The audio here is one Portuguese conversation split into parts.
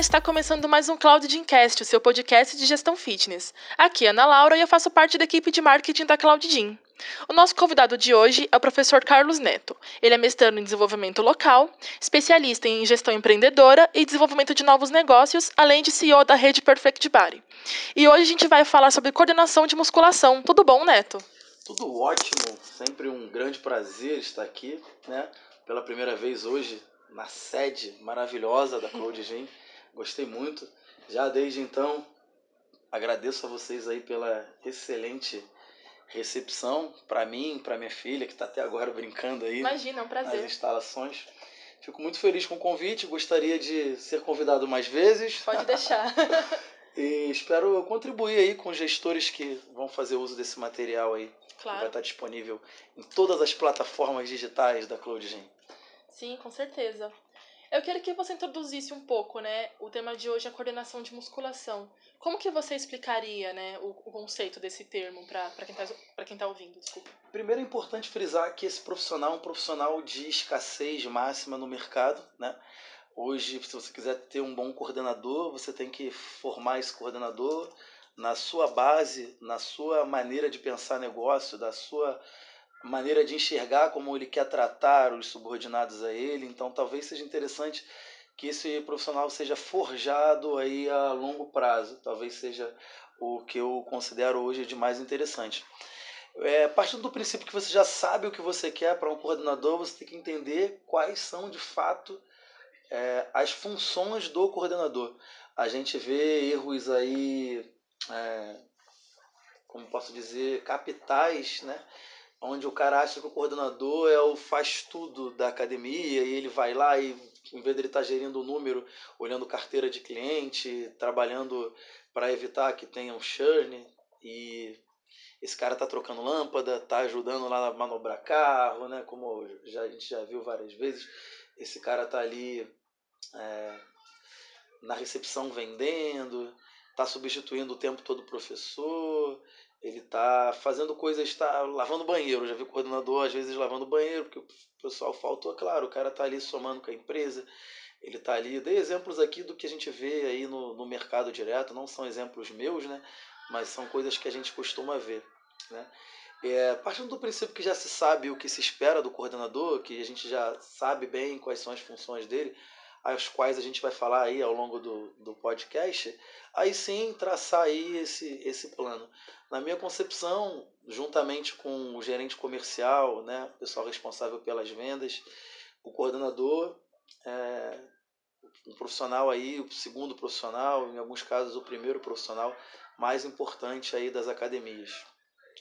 está começando mais um Cloud Gyncast, o seu podcast de gestão fitness. Aqui é Ana Laura e eu faço parte da equipe de marketing da Cloud Gym. O nosso convidado de hoje é o professor Carlos Neto. Ele é mestrando em desenvolvimento local, especialista em gestão empreendedora e desenvolvimento de novos negócios, além de CEO da rede Perfect Body. E hoje a gente vai falar sobre coordenação de musculação. Tudo bom, Neto? Tudo ótimo, sempre um grande prazer estar aqui, né? Pela primeira vez hoje na sede maravilhosa da Cloud Gym. Gostei muito. Já desde então agradeço a vocês aí pela excelente recepção para mim, para minha filha que está até agora brincando aí. Imagina, é um prazer. Nas instalações. Fico muito feliz com o convite, gostaria de ser convidado mais vezes. Pode deixar. e espero contribuir aí com gestores que vão fazer uso desse material aí. Claro. Vai estar disponível em todas as plataformas digitais da CloudGen. Sim, com certeza. Eu queria que você introduzisse um pouco, né? O tema de hoje a coordenação de musculação. Como que você explicaria, né, o, o conceito desse termo para quem está quem tá ouvindo? Desculpa. Primeiro é importante frisar que esse profissional é um profissional de escassez máxima no mercado, né? Hoje, se você quiser ter um bom coordenador, você tem que formar esse coordenador na sua base, na sua maneira de pensar negócio, da sua maneira de enxergar como ele quer tratar os subordinados a ele. Então, talvez seja interessante que esse profissional seja forjado aí a longo prazo. Talvez seja o que eu considero hoje de mais interessante. É, partindo do princípio que você já sabe o que você quer para um coordenador, você tem que entender quais são de fato é, as funções do coordenador. A gente vê erros aí, é, como posso dizer, capitais, né? Onde o cara acha que o coordenador é o faz tudo da academia e ele vai lá e em vez de ele estar tá gerindo o número, olhando carteira de cliente, trabalhando para evitar que tenha um churn e esse cara tá trocando lâmpada, tá ajudando lá a manobrar carro, né? Como já, a gente já viu várias vezes, esse cara tá ali é, na recepção vendendo, tá substituindo o tempo todo o professor, ele está fazendo coisas, está lavando banheiro. Já vi coordenador às vezes lavando banheiro, porque o pessoal faltou. Claro, o cara está ali somando com a empresa, ele está ali. Dei exemplos aqui do que a gente vê aí no, no mercado direto, não são exemplos meus, né? mas são coisas que a gente costuma ver. Né? É, partindo do princípio que já se sabe o que se espera do coordenador, que a gente já sabe bem quais são as funções dele, as quais a gente vai falar aí ao longo do, do podcast, aí sim traçar aí esse, esse plano. Na minha concepção, juntamente com o gerente comercial, né, o pessoal responsável pelas vendas, o coordenador, é, um profissional aí, o segundo profissional, em alguns casos o primeiro profissional mais importante aí das academias.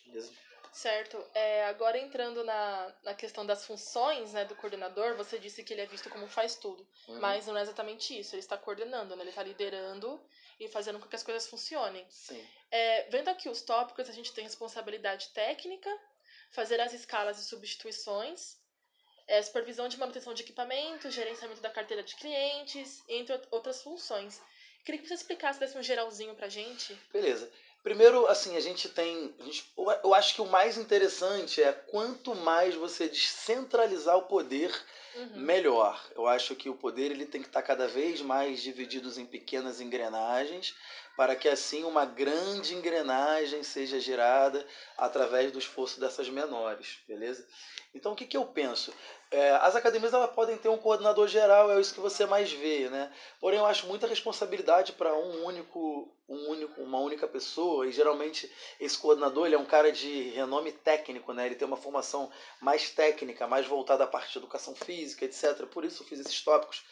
Beleza? Certo. É, agora entrando na, na questão das funções né, do coordenador, você disse que ele é visto como faz tudo. Uhum. Mas não é exatamente isso. Ele está coordenando, né? ele está liderando e fazendo com que as coisas funcionem. Sim. É, vendo aqui os tópicos, a gente tem responsabilidade técnica, fazer as escalas e substituições, é, supervisão de manutenção de equipamentos, gerenciamento da carteira de clientes, entre outras funções. Queria que você explicasse desse um geralzinho pra gente. Beleza. Primeiro, assim, a gente tem. A gente, eu acho que o mais interessante é quanto mais você descentralizar o poder, uhum. melhor. Eu acho que o poder ele tem que estar cada vez mais dividido em pequenas engrenagens, para que assim uma grande engrenagem seja gerada através do esforço dessas menores, beleza? Então, o que, que eu penso? É, as academias elas podem ter um coordenador geral, é isso que você mais vê, né? Porém, eu acho muita responsabilidade para um único, um único, uma única pessoa e geralmente esse coordenador ele é um cara de renome técnico, né? Ele tem uma formação mais técnica, mais voltada à parte de educação física, etc. Por isso eu fiz esses tópicos.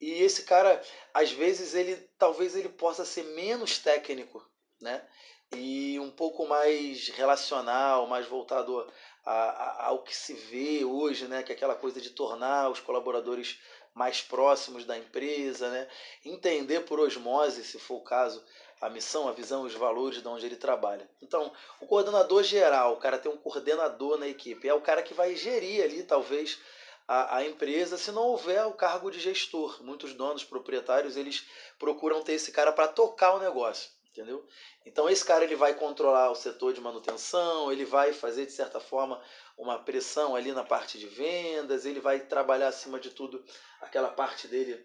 E esse cara, às vezes ele, talvez ele possa ser menos técnico, né? E um pouco mais relacional, mais voltado a, a, ao que se vê hoje, né? que é aquela coisa de tornar os colaboradores mais próximos da empresa, né? entender por osmose, se for o caso, a missão, a visão, os valores de onde ele trabalha. Então, o coordenador geral, o cara tem um coordenador na equipe, é o cara que vai gerir ali, talvez, a, a empresa, se não houver o cargo de gestor. Muitos donos, proprietários, eles procuram ter esse cara para tocar o negócio entendeu? Então esse cara ele vai controlar o setor de manutenção, ele vai fazer de certa forma uma pressão ali na parte de vendas, ele vai trabalhar acima de tudo aquela parte dele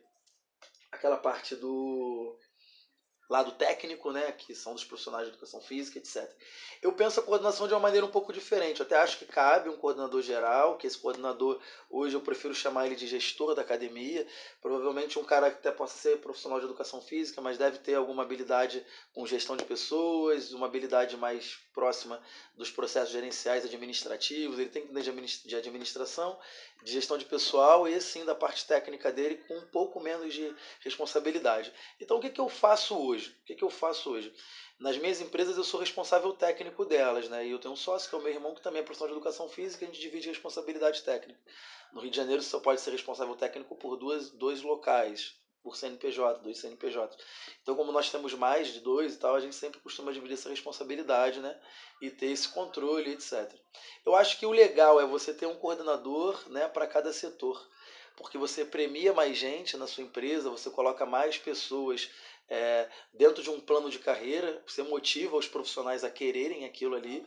aquela parte do lado técnico, né, que são dos profissionais de educação física, etc. Eu penso a coordenação de uma maneira um pouco diferente. Eu até acho que cabe um coordenador geral, que esse coordenador, hoje eu prefiro chamar ele de gestor da academia. Provavelmente um cara que até possa ser profissional de educação física, mas deve ter alguma habilidade com gestão de pessoas, uma habilidade mais próxima dos processos gerenciais administrativos. Ele tem que de administração, de gestão de pessoal e sim da parte técnica dele com um pouco menos de responsabilidade. Então o que, que eu faço hoje? O que, que eu faço hoje? Nas minhas empresas eu sou responsável técnico delas, né? E eu tenho um sócio que é o meu irmão que também é profissional de educação física, a gente divide responsabilidade técnica. No Rio de Janeiro você só pode ser responsável técnico por duas, dois locais, por CNPJ, dois CNPJ. Então, como nós temos mais de dois e tal, a gente sempre costuma dividir essa responsabilidade, né? E ter esse controle, etc. Eu acho que o legal é você ter um coordenador, né, para cada setor, porque você premia mais gente na sua empresa, você coloca mais pessoas é, dentro de um plano de carreira, você motiva os profissionais a quererem aquilo ali.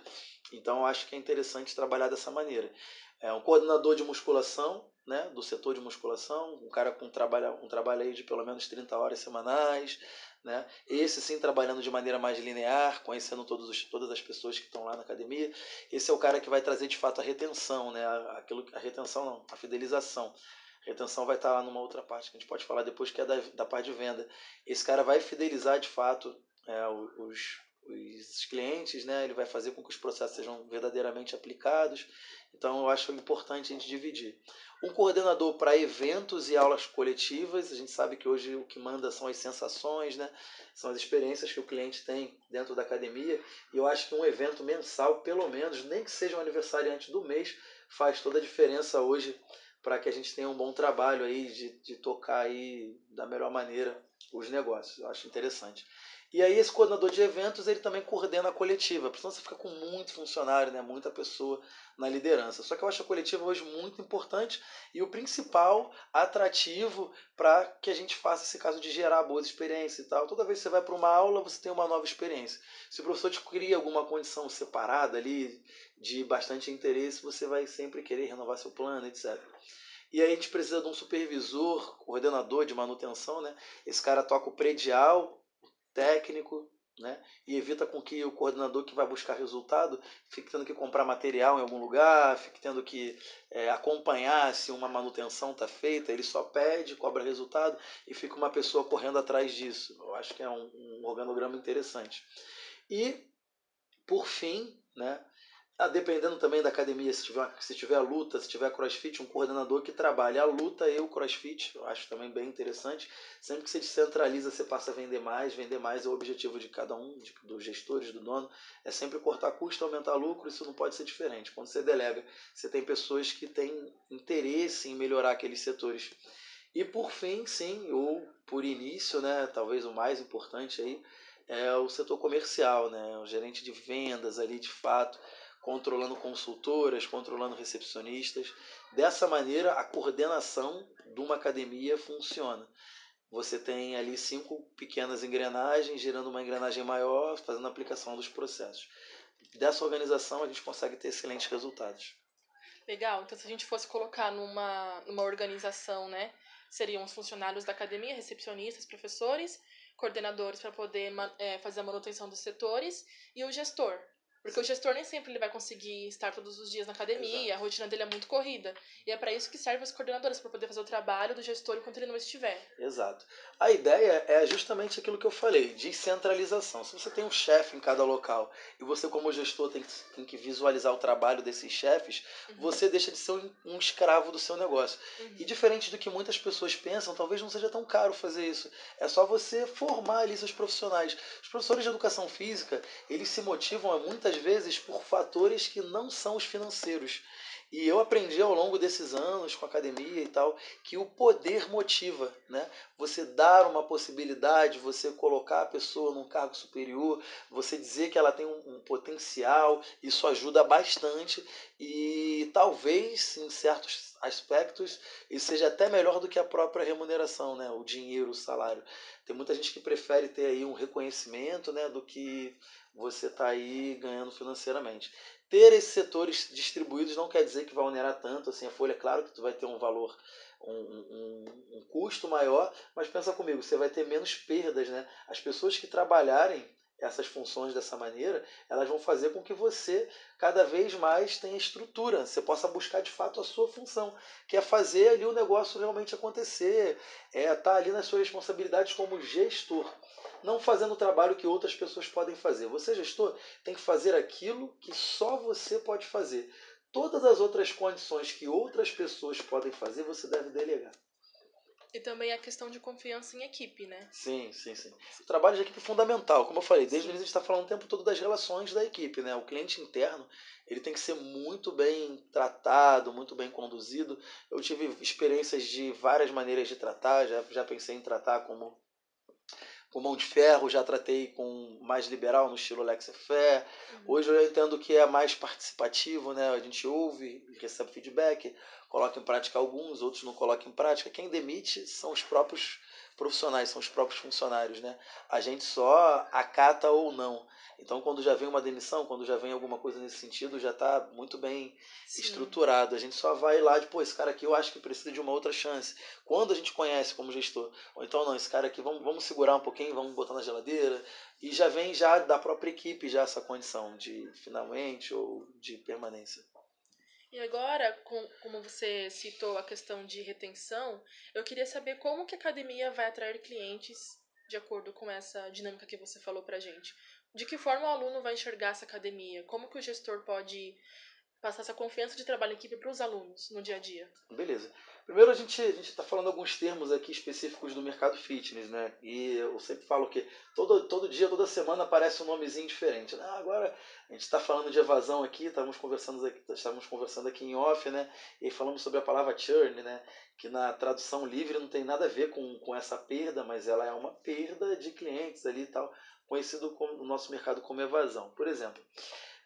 Então, eu acho que é interessante trabalhar dessa maneira. É um coordenador de musculação, né, do setor de musculação, um cara com trabalho, um trabalho aí de pelo menos 30 horas semanais, né? Esse sim trabalhando de maneira mais linear, conhecendo todos os, todas as pessoas que estão lá na academia. Esse é o cara que vai trazer de fato a retenção, né? Aquilo, a retenção não, a fidelização. Retenção vai estar lá numa outra parte que a gente pode falar depois, que é da, da parte de venda. Esse cara vai fidelizar de fato é, os, os clientes, né? ele vai fazer com que os processos sejam verdadeiramente aplicados. Então eu acho importante a gente dividir. Um coordenador para eventos e aulas coletivas, a gente sabe que hoje o que manda são as sensações, né? são as experiências que o cliente tem dentro da academia. E eu acho que um evento mensal, pelo menos, nem que seja um aniversariante do mês, faz toda a diferença hoje para que a gente tenha um bom trabalho aí de, de tocar aí da melhor maneira os negócios. Eu acho interessante. E aí esse coordenador de eventos, ele também coordena a coletiva, porque senão você fica com muito funcionário, né, muita pessoa na liderança. Só que eu acho a coletiva hoje muito importante e o principal atrativo para que a gente faça esse caso de gerar boas experiências e tal. Toda vez que você vai para uma aula, você tem uma nova experiência. Se o professor te cria alguma condição separada ali, de bastante interesse, você vai sempre querer renovar seu plano, etc. E aí a gente precisa de um supervisor, coordenador de manutenção, né? Esse cara toca o predial, técnico, né? E evita com que o coordenador que vai buscar resultado fique tendo que comprar material em algum lugar, fique tendo que é, acompanhar se uma manutenção está feita. Ele só pede, cobra resultado e fica uma pessoa correndo atrás disso. Eu acho que é um, um organograma interessante. E, por fim, né? Ah, dependendo também da academia, se tiver, se tiver luta, se tiver crossfit, um coordenador que trabalhe a luta e o crossfit, eu acho também bem interessante. Sempre que você descentraliza, você passa a vender mais. Vender mais é o objetivo de cada um, de, dos gestores, do dono. É sempre cortar custo, aumentar lucro, isso não pode ser diferente. Quando você delega, você tem pessoas que têm interesse em melhorar aqueles setores. E por fim, sim, ou por início, né, talvez o mais importante aí, é o setor comercial, né, o gerente de vendas ali de fato controlando consultoras, controlando recepcionistas. Dessa maneira, a coordenação de uma academia funciona. Você tem ali cinco pequenas engrenagens girando uma engrenagem maior, fazendo a aplicação dos processos. Dessa organização, a gente consegue ter excelentes resultados. Legal. Então, se a gente fosse colocar numa, numa organização, né, seriam os funcionários da academia, recepcionistas, professores, coordenadores para poder é, fazer a manutenção dos setores e o gestor, porque o gestor nem sempre ele vai conseguir estar todos os dias na academia, Exato. a rotina dele é muito corrida. E é para isso que servem os coordenadores, para poder fazer o trabalho do gestor enquanto ele não estiver. Exato. A ideia é justamente aquilo que eu falei, descentralização. Se você tem um chefe em cada local e você, como gestor, tem que, tem que visualizar o trabalho desses chefes, uhum. você deixa de ser um, um escravo do seu negócio. Uhum. E diferente do que muitas pessoas pensam, talvez não seja tão caro fazer isso. É só você formar ali seus profissionais. Os professores de educação física, eles se motivam a muitas vezes por fatores que não são os financeiros. E eu aprendi ao longo desses anos com academia e tal que o poder motiva, né? Você dar uma possibilidade, você colocar a pessoa num cargo superior, você dizer que ela tem um, um potencial, isso ajuda bastante e talvez em certos aspectos isso seja até melhor do que a própria remuneração, né? O dinheiro, o salário. Tem muita gente que prefere ter aí um reconhecimento, né, do que você está aí ganhando financeiramente. ter esses setores distribuídos não quer dizer que vai onerar tanto assim a folha. Claro que tu vai ter um valor, um, um, um custo maior, mas pensa comigo, você vai ter menos perdas, né? As pessoas que trabalharem essas funções dessa maneira, elas vão fazer com que você cada vez mais tenha estrutura, você possa buscar de fato a sua função, que é fazer ali o negócio realmente acontecer, é estar tá ali nas suas responsabilidades como gestor, não fazendo o trabalho que outras pessoas podem fazer. Você gestor tem que fazer aquilo que só você pode fazer. Todas as outras condições que outras pessoas podem fazer, você deve delegar. E também a questão de confiança em equipe, né? Sim, sim, sim. O trabalho de equipe é fundamental. Como eu falei, desde o início a gente está falando o tempo todo das relações da equipe, né? O cliente interno, ele tem que ser muito bem tratado, muito bem conduzido. Eu tive experiências de várias maneiras de tratar, já, já pensei em tratar como com mão de ferro, já tratei com mais liberal no estilo Lex Fé. Uhum. Hoje eu entendo que é mais participativo, né? A gente ouve, recebe feedback, coloca em prática alguns, outros não colocam em prática. Quem demite são os próprios profissionais, são os próprios funcionários, né? A gente só acata ou não. Então, quando já vem uma demissão, quando já vem alguma coisa nesse sentido, já está muito bem Sim. estruturado. A gente só vai lá de, pô, esse cara aqui eu acho que precisa de uma outra chance. Quando a gente conhece como gestor, ou então não, esse cara aqui, vamos, vamos segurar um pouquinho, vamos botar na geladeira. E já vem já da própria equipe já essa condição de finalmente ou de permanência. E agora, com, como você citou a questão de retenção, eu queria saber como que a academia vai atrair clientes de acordo com essa dinâmica que você falou pra gente. De que forma o aluno vai enxergar essa academia? Como que o gestor pode passar essa confiança de trabalho em equipe para os alunos no dia a dia? Beleza. Primeiro a gente a gente está falando alguns termos aqui específicos do mercado fitness, né? E eu sempre falo que todo, todo dia, toda semana aparece um nomezinho diferente. Né? agora a gente está falando de evasão aqui, estamos conversando aqui, conversando aqui em off, né? E falamos sobre a palavra churn, né? Que na tradução livre não tem nada a ver com, com essa perda, mas ela é uma perda de clientes ali e tal, conhecido como, no nosso mercado como evasão. Por exemplo,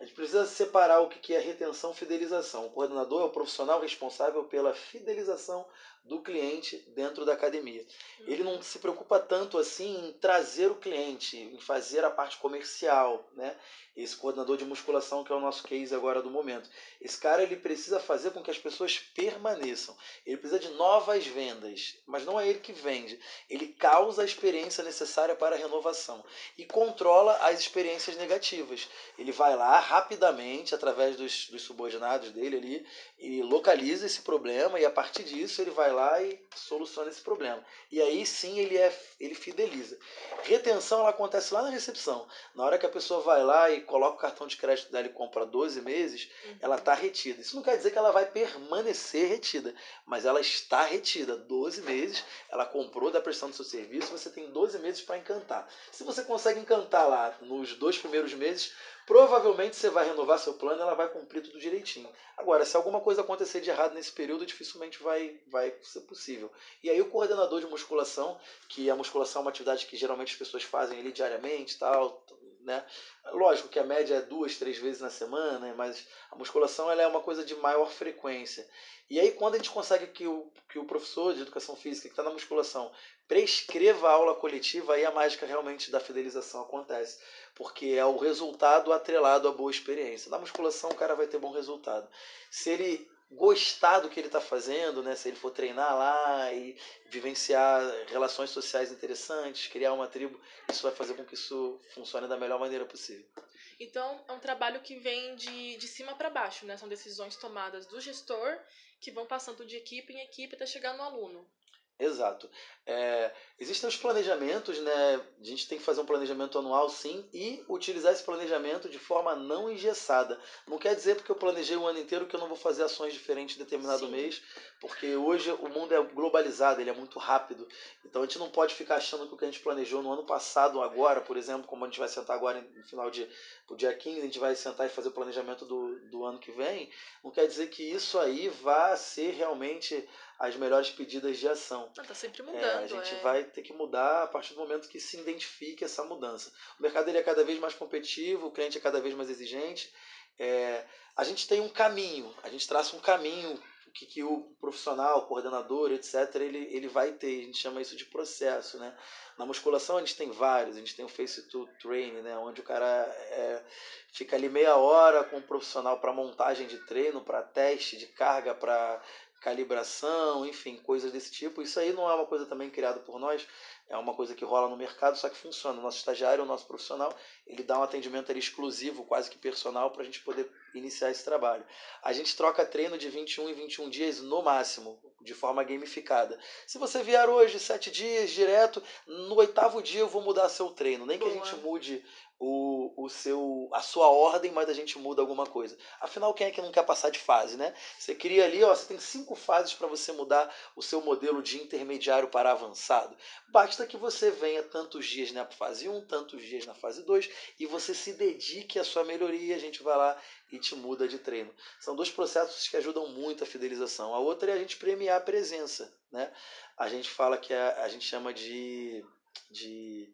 a gente precisa separar o que é retenção e fidelização. O coordenador é o profissional responsável pela fidelização do cliente dentro da academia. Ele não se preocupa tanto assim em trazer o cliente, em fazer a parte comercial, né? Esse coordenador de musculação que é o nosso case agora do momento. Esse cara ele precisa fazer com que as pessoas permaneçam. Ele precisa de novas vendas, mas não é ele que vende. Ele causa a experiência necessária para a renovação e controla as experiências negativas. Ele vai lá rapidamente através dos, dos subordinados dele ali e localiza esse problema e a partir disso ele vai lá e soluciona esse problema. E aí sim ele é ele fideliza. Retenção ela acontece lá na recepção. Na hora que a pessoa vai lá e coloca o cartão de crédito dela e compra 12 meses, uhum. ela está retida. Isso não quer dizer que ela vai permanecer retida, mas ela está retida. 12 meses, ela comprou da prestação do seu serviço, você tem 12 meses para encantar. Se você consegue encantar lá nos dois primeiros meses, provavelmente você vai renovar seu plano e ela vai cumprir tudo direitinho. Agora, se alguma coisa acontecer de errado nesse período, dificilmente vai, vai ser possível. E aí o coordenador de musculação, que a musculação é uma atividade que geralmente as pessoas fazem ali diariamente tal, né? Lógico que a média é duas, três vezes na semana, mas a musculação ela é uma coisa de maior frequência. E aí, quando a gente consegue que o, que o professor de educação física que está na musculação prescreva a aula coletiva, aí a mágica realmente da fidelização acontece. Porque é o resultado atrelado à boa experiência. Na musculação, o cara vai ter bom resultado. Se ele gostar do que ele está fazendo, né? se ele for treinar lá e vivenciar relações sociais interessantes, criar uma tribo, isso vai fazer com que isso funcione da melhor maneira possível. Então, é um trabalho que vem de, de cima para baixo, né? São decisões tomadas do gestor que vão passando de equipe em equipe até chegar no aluno. Exato. É, existem os planejamentos, né? A gente tem que fazer um planejamento anual, sim, e utilizar esse planejamento de forma não engessada. Não quer dizer porque eu planejei o ano inteiro que eu não vou fazer ações diferentes em determinado sim. mês, porque hoje o mundo é globalizado, ele é muito rápido. Então a gente não pode ficar achando que o que a gente planejou no ano passado, agora, por exemplo, como a gente vai sentar agora no final de o dia 15, a gente vai sentar e fazer o planejamento do, do ano que vem, não quer dizer que isso aí vá ser realmente as melhores pedidas de ação. Está sempre mudando. É, a gente é. vai ter que mudar a partir do momento que se identifique essa mudança. O mercado ele é cada vez mais competitivo, o cliente é cada vez mais exigente. É, a gente tem um caminho, a gente traça um caminho que, que o profissional, o coordenador, etc., ele, ele vai ter. A gente chama isso de processo, né? Na musculação a gente tem vários, a gente tem o Face to Train, né? onde o cara é, fica ali meia hora com o profissional para montagem de treino, para teste de carga, para calibração, enfim, coisas desse tipo. Isso aí não é uma coisa também criada por nós, é uma coisa que rola no mercado, só que funciona. O nosso estagiário, o nosso profissional, ele dá um atendimento ali exclusivo, quase que personal, para a gente poder iniciar esse trabalho. A gente troca treino de 21 em 21 dias no máximo, de forma gamificada. Se você vier hoje, sete dias direto, no oitavo dia eu vou mudar seu treino. Nem que a gente mude o, o seu, a sua ordem, mas a gente muda alguma coisa. Afinal, quem é que não quer passar de fase, né? Você cria ali, ó, você tem cinco fases para você mudar o seu modelo de intermediário para avançado. Basta que você venha tantos dias na fase 1, tantos dias na fase 2 e você se dedique à sua melhoria. A gente vai lá e te muda de treino. São dois processos que ajudam muito a fidelização. A outra é a gente premiar a presença, né? A gente fala que a, a gente chama de, de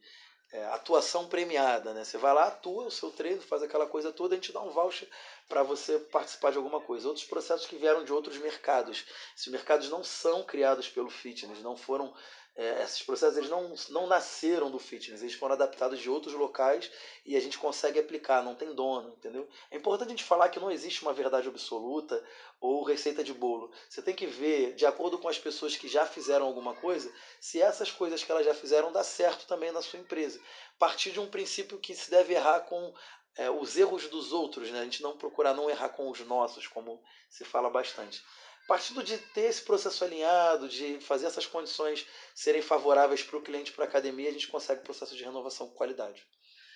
é, atuação premiada, né? Você vai lá, atua o seu treino, faz aquela coisa toda, a gente dá um voucher para você participar de alguma coisa. Outros processos que vieram de outros mercados. Esses mercados não são criados pelo fitness, não foram é, esses processos eles não, não nasceram do fitness, eles foram adaptados de outros locais e a gente consegue aplicar, não tem dono, entendeu? É importante a gente falar que não existe uma verdade absoluta ou receita de bolo. Você tem que ver, de acordo com as pessoas que já fizeram alguma coisa, se essas coisas que elas já fizeram dá certo também na sua empresa. Partir de um princípio que se deve errar com é, os erros dos outros, né? a gente não procurar não errar com os nossos, como se fala bastante partindo de ter esse processo alinhado, de fazer essas condições serem favoráveis para o cliente, para a academia, a gente consegue processo de renovação com qualidade.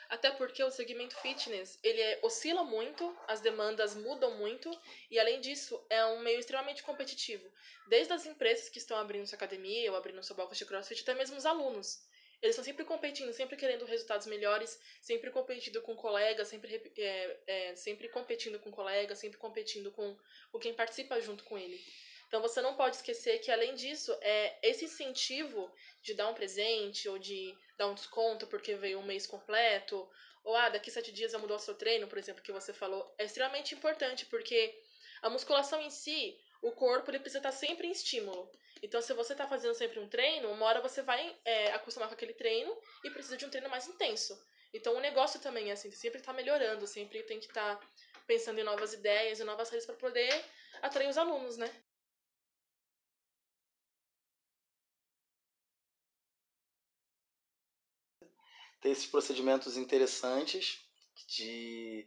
Até porque o segmento fitness, ele é, oscila muito, as demandas mudam muito e além disso é um meio extremamente competitivo. Desde as empresas que estão abrindo sua academia ou abrindo sua box de crossfit, até mesmo os alunos. Eles estão sempre competindo, sempre querendo resultados melhores, sempre competindo com colegas, sempre, é, é, sempre competindo com colegas, sempre competindo com, com quem participa junto com ele. Então você não pode esquecer que, além disso, é esse incentivo de dar um presente ou de dar um desconto porque veio um mês completo, ou ah, daqui sete dias vai mudar o seu treino, por exemplo, que você falou, é extremamente importante porque a musculação em si, o corpo ele precisa estar sempre em estímulo. Então, se você está fazendo sempre um treino, uma hora você vai é, acostumar com aquele treino e precisa de um treino mais intenso. Então, o negócio também é assim, sempre está melhorando, sempre tem que estar tá pensando em novas ideias e novas redes para poder atrair os alunos, né? Tem esses procedimentos interessantes de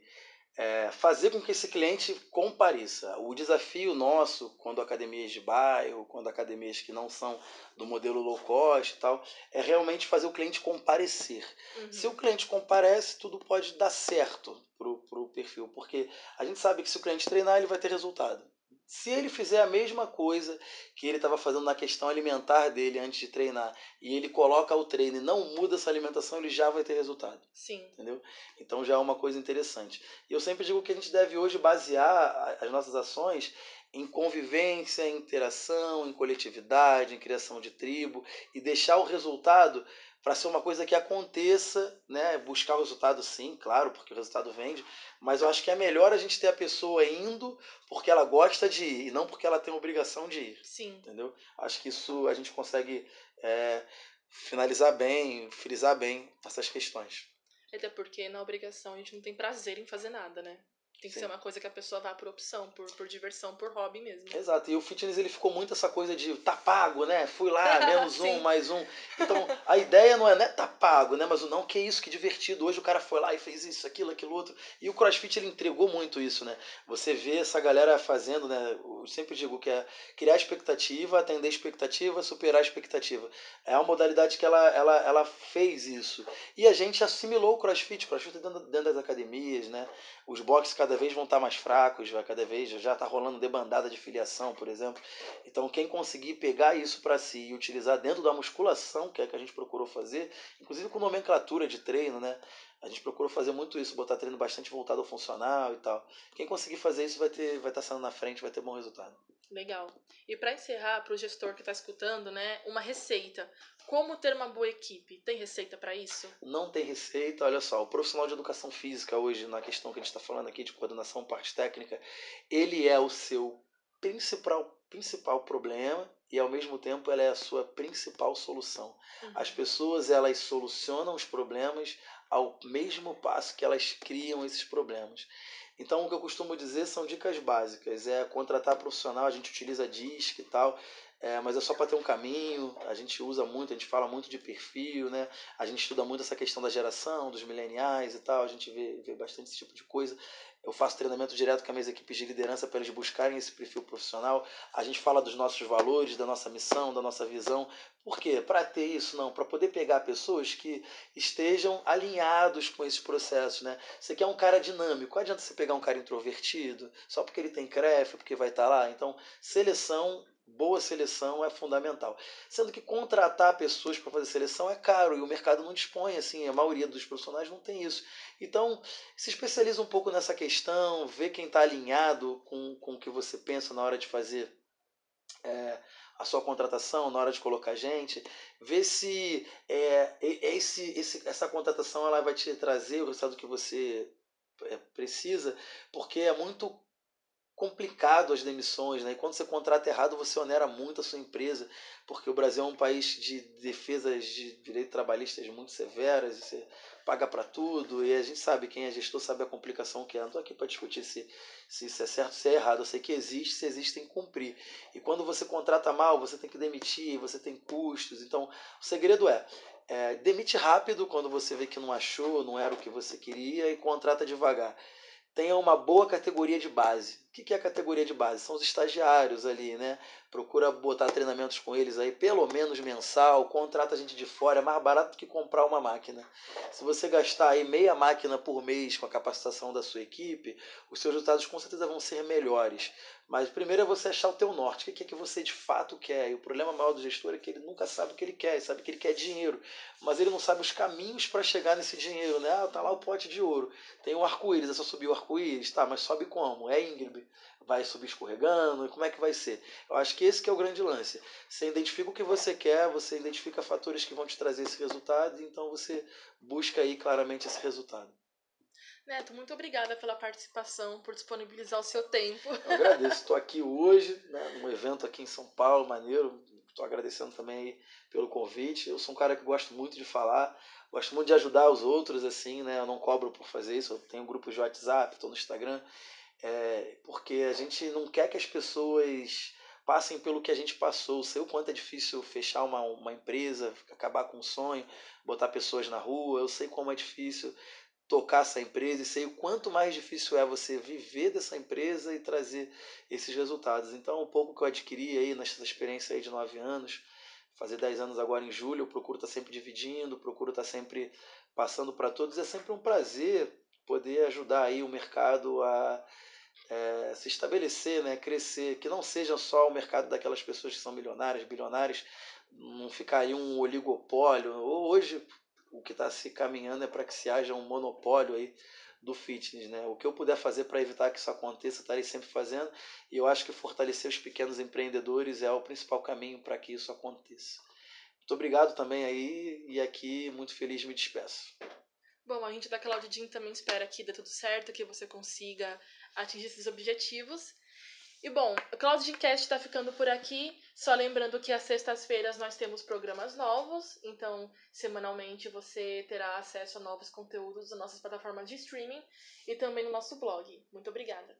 é, fazer com que esse cliente compareça. O desafio nosso, quando academias de bairro, quando academias que não são do modelo low cost e tal, é realmente fazer o cliente comparecer. Uhum. Se o cliente comparece, tudo pode dar certo para o perfil, porque a gente sabe que se o cliente treinar, ele vai ter resultado. Se ele fizer a mesma coisa que ele estava fazendo na questão alimentar dele antes de treinar e ele coloca o treino e não muda essa alimentação, ele já vai ter resultado. Sim. Entendeu? Então já é uma coisa interessante. E eu sempre digo que a gente deve hoje basear as nossas ações em convivência, em interação, em coletividade, em criação de tribo e deixar o resultado para ser uma coisa que aconteça, né? Buscar o resultado sim, claro, porque o resultado vende, mas eu acho que é melhor a gente ter a pessoa indo porque ela gosta de ir e não porque ela tem obrigação de ir. Sim. Entendeu? Acho que isso a gente consegue é, finalizar bem, frisar bem essas questões. Até porque na obrigação a gente não tem prazer em fazer nada, né? Tem que Sim. ser uma coisa que a pessoa vá por opção, por, por diversão, por hobby mesmo. Exato. E o fitness ele ficou muito essa coisa de tá pago, né? Fui lá, menos um, mais um. Então a ideia não é, né, tá pago, né? Mas o não, que isso, que divertido. Hoje o cara foi lá e fez isso, aquilo, aquilo outro. E o CrossFit ele entregou muito isso, né? Você vê essa galera fazendo, né? Eu sempre digo que é criar expectativa, atender expectativa, superar expectativa. É uma modalidade que ela, ela, ela fez isso. E a gente assimilou o CrossFit. O CrossFit dentro, dentro das academias, né? Os boxes cada vez vão estar mais fracos, vai cada vez já está rolando debandada de filiação, por exemplo. Então, quem conseguir pegar isso para si e utilizar dentro da musculação, que é que a gente procurou fazer, inclusive com nomenclatura de treino, né? A gente procurou fazer muito isso, botar treino bastante voltado ao funcional e tal. Quem conseguir fazer isso vai ter, vai estar tá saindo na frente, vai ter bom resultado. Legal. E para encerrar, para o gestor que está escutando, né, uma receita. Como ter uma boa equipe? Tem receita para isso? Não tem receita. Olha só, o profissional de educação física hoje, na questão que a gente está falando aqui de coordenação, parte técnica, ele é o seu principal, principal problema e ao mesmo tempo ela é a sua principal solução. Uhum. As pessoas elas solucionam os problemas ao mesmo passo que elas criam esses problemas. Então o que eu costumo dizer são dicas básicas, é contratar profissional, a gente utiliza DISC e tal, é, mas é só para ter um caminho. A gente usa muito, a gente fala muito de perfil, né? A gente estuda muito essa questão da geração, dos mileniais e tal. A gente vê, vê bastante esse tipo de coisa. Eu faço treinamento direto com as minhas equipes de liderança para eles buscarem esse perfil profissional. A gente fala dos nossos valores, da nossa missão, da nossa visão. Por quê? Para ter isso, não. Para poder pegar pessoas que estejam alinhados com esses processos, né? Você quer um cara dinâmico. Adianta você pegar um cara introvertido só porque ele tem CREF, porque vai estar tá lá. Então, seleção boa seleção é fundamental. Sendo que contratar pessoas para fazer seleção é caro e o mercado não dispõe, assim, a maioria dos profissionais não tem isso. Então, se especializa um pouco nessa questão, vê quem está alinhado com, com o que você pensa na hora de fazer é, a sua contratação, na hora de colocar gente, vê se é, esse, esse, essa contratação ela vai te trazer o resultado que você é, precisa, porque é muito complicado as demissões, né? E quando você contrata errado, você onera muito a sua empresa, porque o Brasil é um país de defesas de direitos trabalhistas muito severas, você paga para tudo, e a gente sabe, quem é gestor sabe a complicação que é. Não estou aqui para discutir se, se isso é certo, se é errado, eu sei que existe, se existe tem que cumprir. E quando você contrata mal, você tem que demitir, você tem custos, então o segredo é, é demite rápido quando você vê que não achou, não era o que você queria, e contrata devagar tenha uma boa categoria de base. O que é a categoria de base? São os estagiários ali, né? Procura botar treinamentos com eles aí, pelo menos mensal, contrata gente de fora, é mais barato que comprar uma máquina. Se você gastar aí meia máquina por mês com a capacitação da sua equipe, os seus resultados com certeza vão ser melhores. Mas primeiro é você achar o teu norte, o que é que você de fato quer. E o problema maior do gestor é que ele nunca sabe o que ele quer, ele sabe que ele quer dinheiro, mas ele não sabe os caminhos para chegar nesse dinheiro, né? Ah, tá lá o pote de ouro, tem o arco-íris, é só subir o arco-íris, tá, mas sobe como? É íngreme, vai subir escorregando, como é que vai ser? Eu acho que esse que é o grande lance. Você identifica o que você quer, você identifica fatores que vão te trazer esse resultado, então você busca aí claramente esse resultado. Neto, muito obrigada pela participação, por disponibilizar o seu tempo. Eu agradeço. Estou aqui hoje, né, num evento aqui em São Paulo, maneiro. Estou agradecendo também pelo convite. Eu sou um cara que gosto muito de falar, gosto muito de ajudar os outros, assim, né? Eu não cobro por fazer isso. Eu tenho grupos de WhatsApp, estou no Instagram, é, porque a gente não quer que as pessoas passem pelo que a gente passou. Sei o quanto é difícil fechar uma, uma empresa, acabar com um sonho, botar pessoas na rua. Eu sei como é difícil tocar essa empresa e sei o quanto mais difícil é você viver dessa empresa e trazer esses resultados. Então, o pouco que eu adquiri aí nessa experiência aí de nove anos, fazer dez anos agora em julho, eu procuro estar sempre dividindo, procuro estar sempre passando para todos. É sempre um prazer poder ajudar aí o mercado a é, se estabelecer, né, crescer, que não seja só o mercado daquelas pessoas que são milionárias, bilionárias, não ficar aí um oligopólio. Hoje, o que está se caminhando é para que se haja um monopólio aí do fitness, né? O que eu puder fazer para evitar que isso aconteça, estarei sempre fazendo. E eu acho que fortalecer os pequenos empreendedores é o principal caminho para que isso aconteça. Muito obrigado também aí e aqui muito feliz me despeço. Bom, a gente da Claudidin também espera que dê tudo certo, que você consiga atingir esses objetivos. E bom, o Cloudcast está ficando por aqui. Só lembrando que às sextas-feiras nós temos programas novos, então semanalmente você terá acesso a novos conteúdos das nossas plataformas de streaming e também no nosso blog. Muito obrigada.